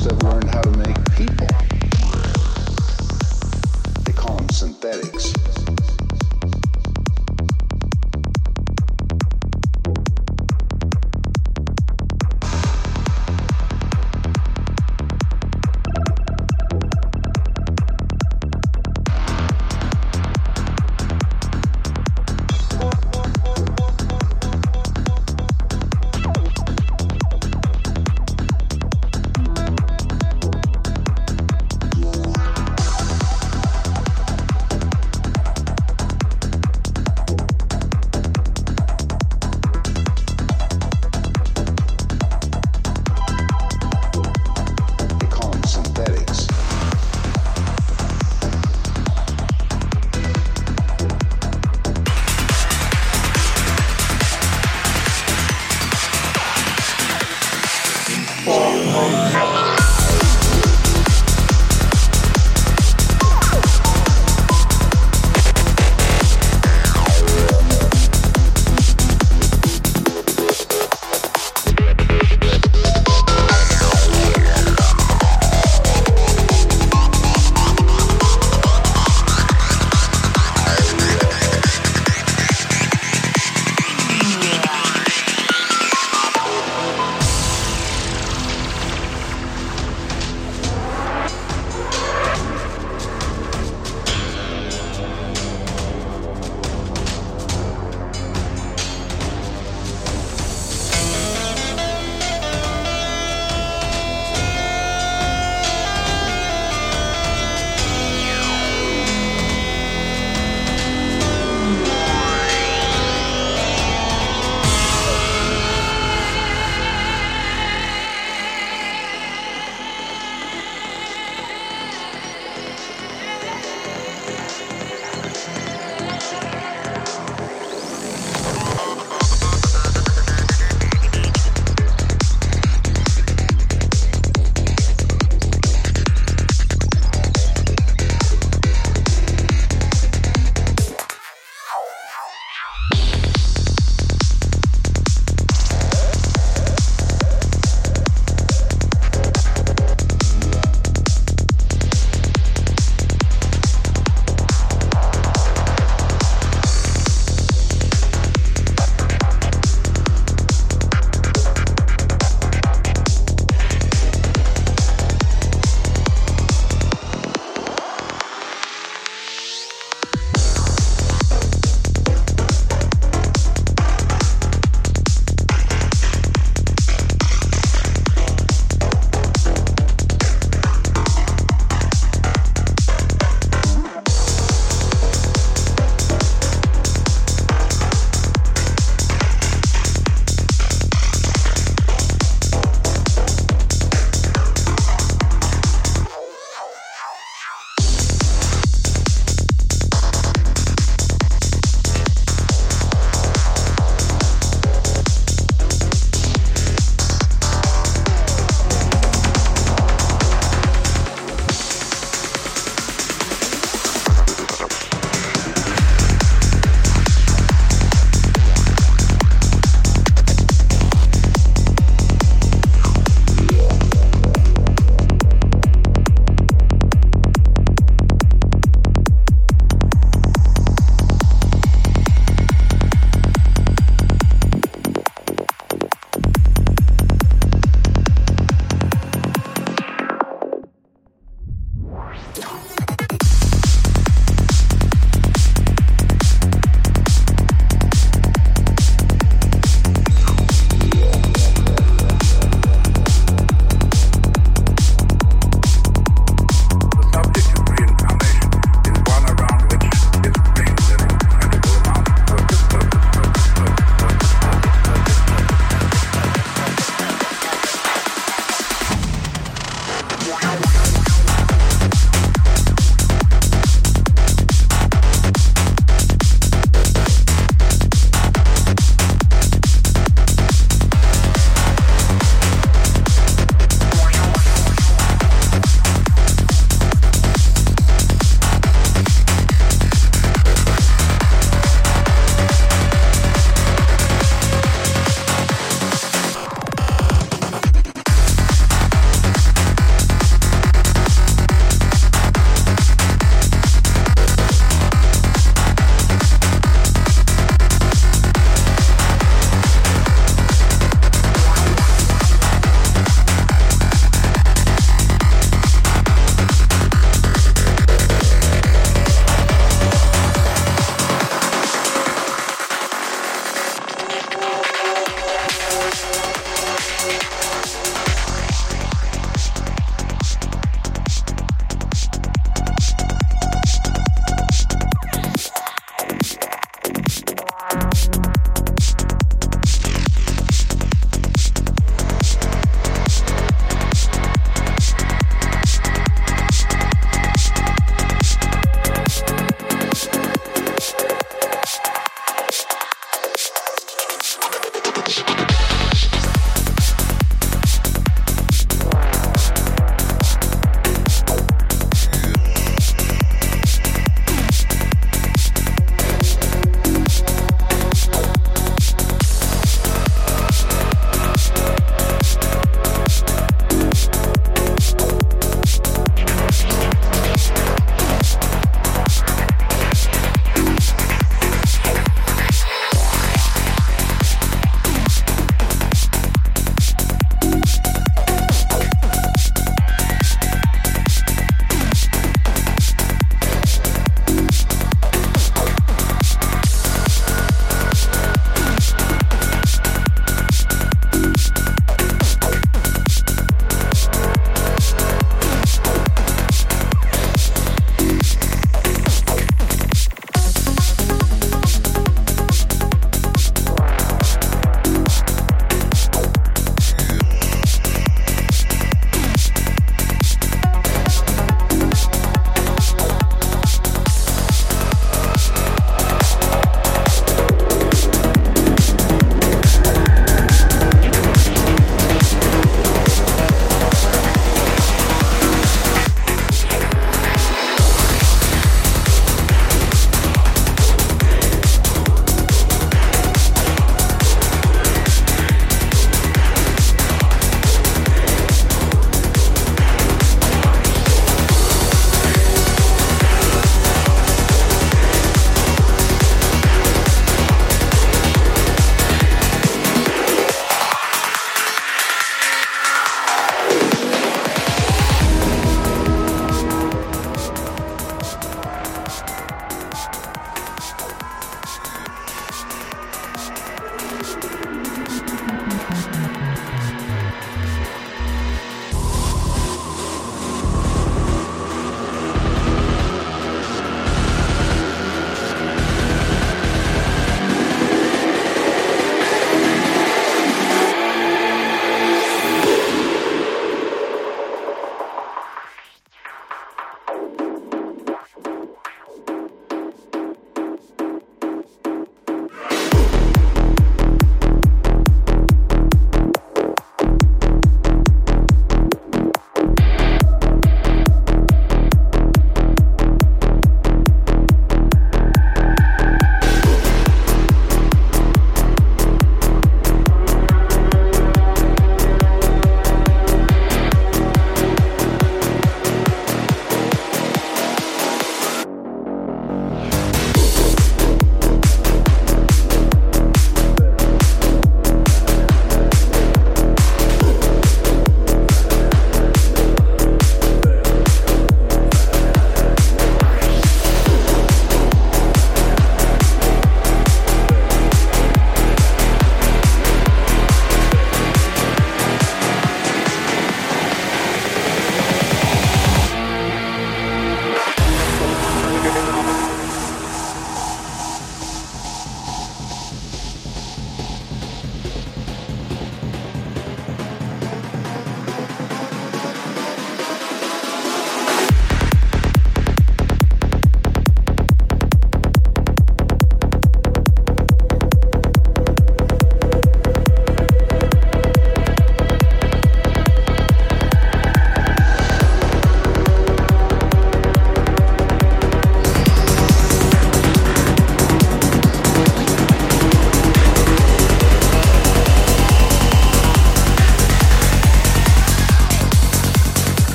artists have learned how to make people. They call them synthetics.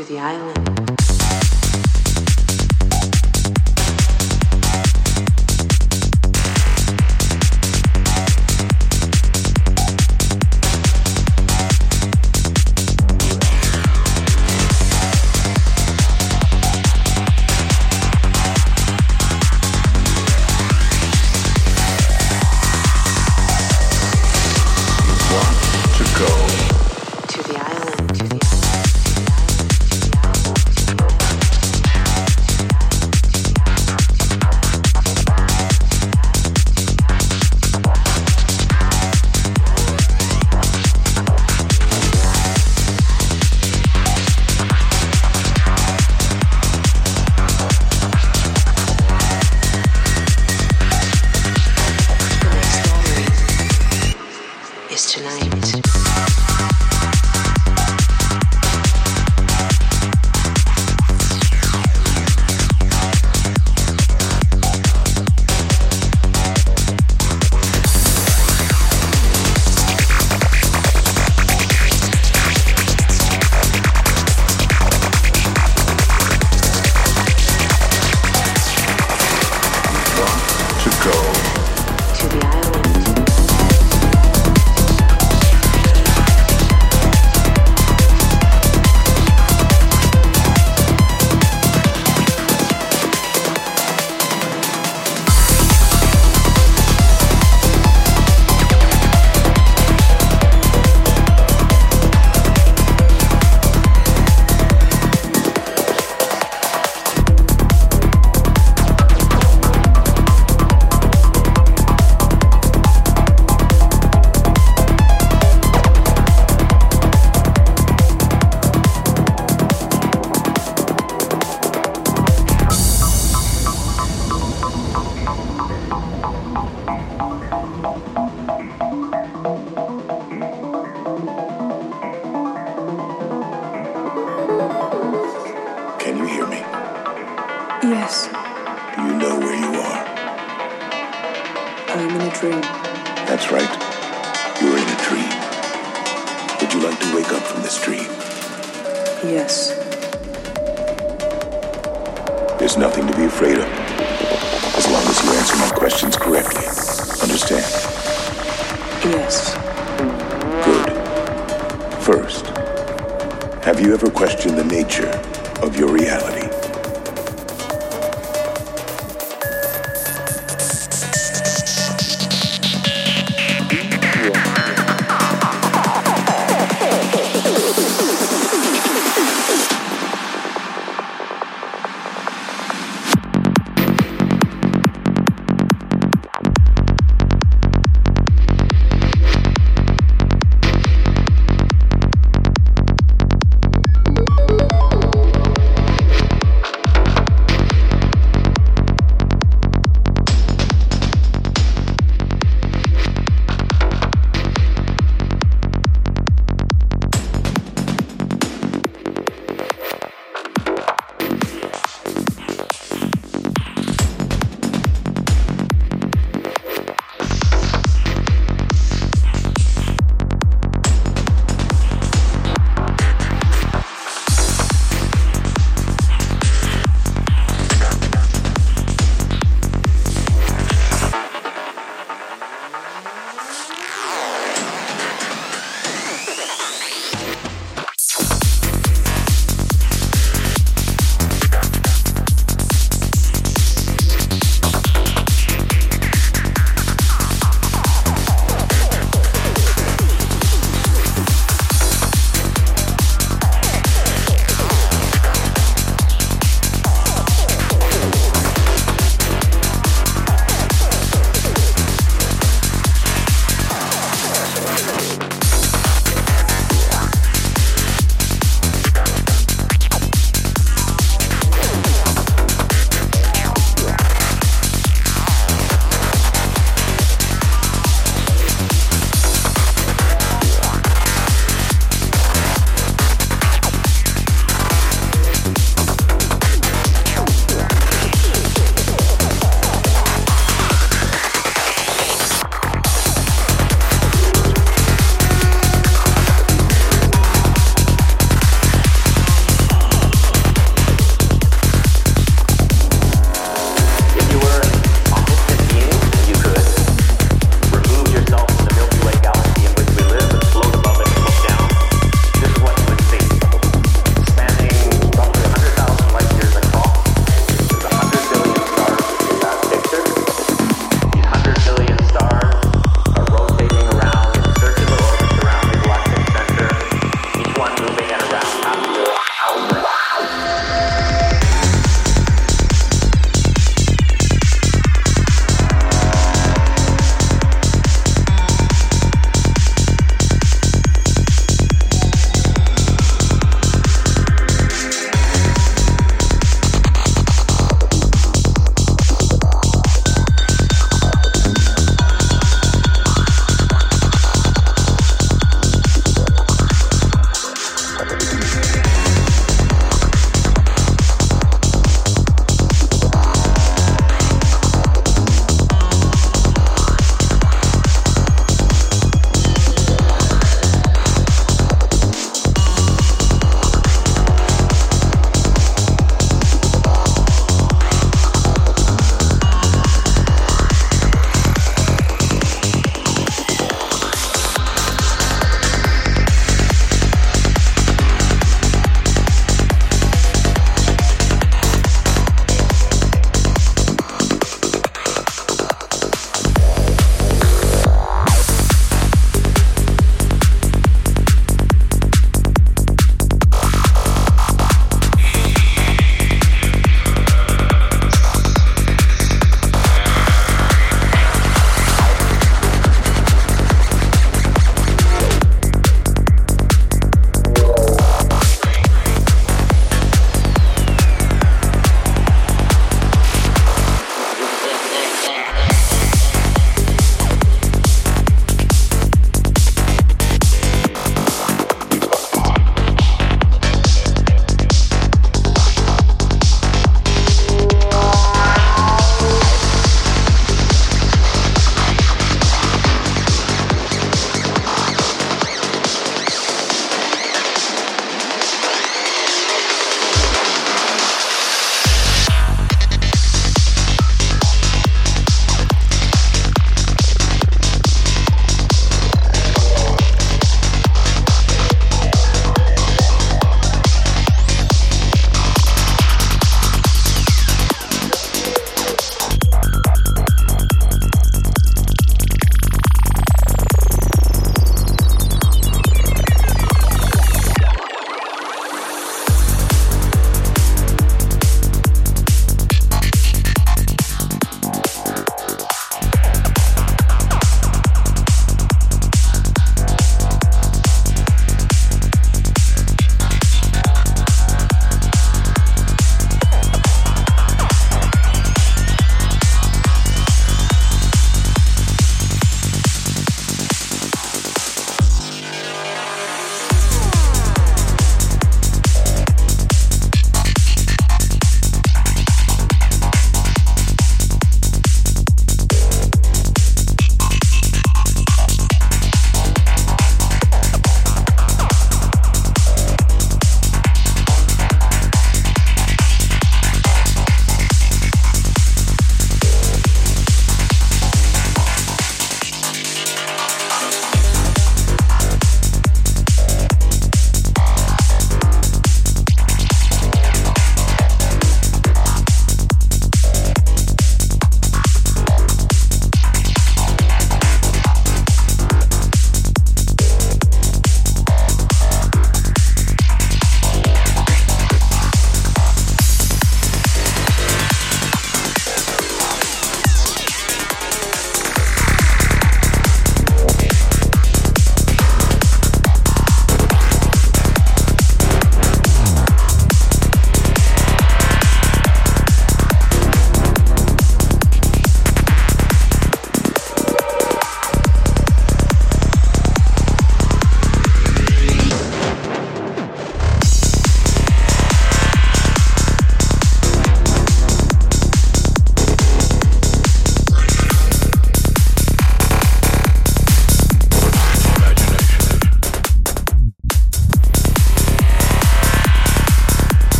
To the island.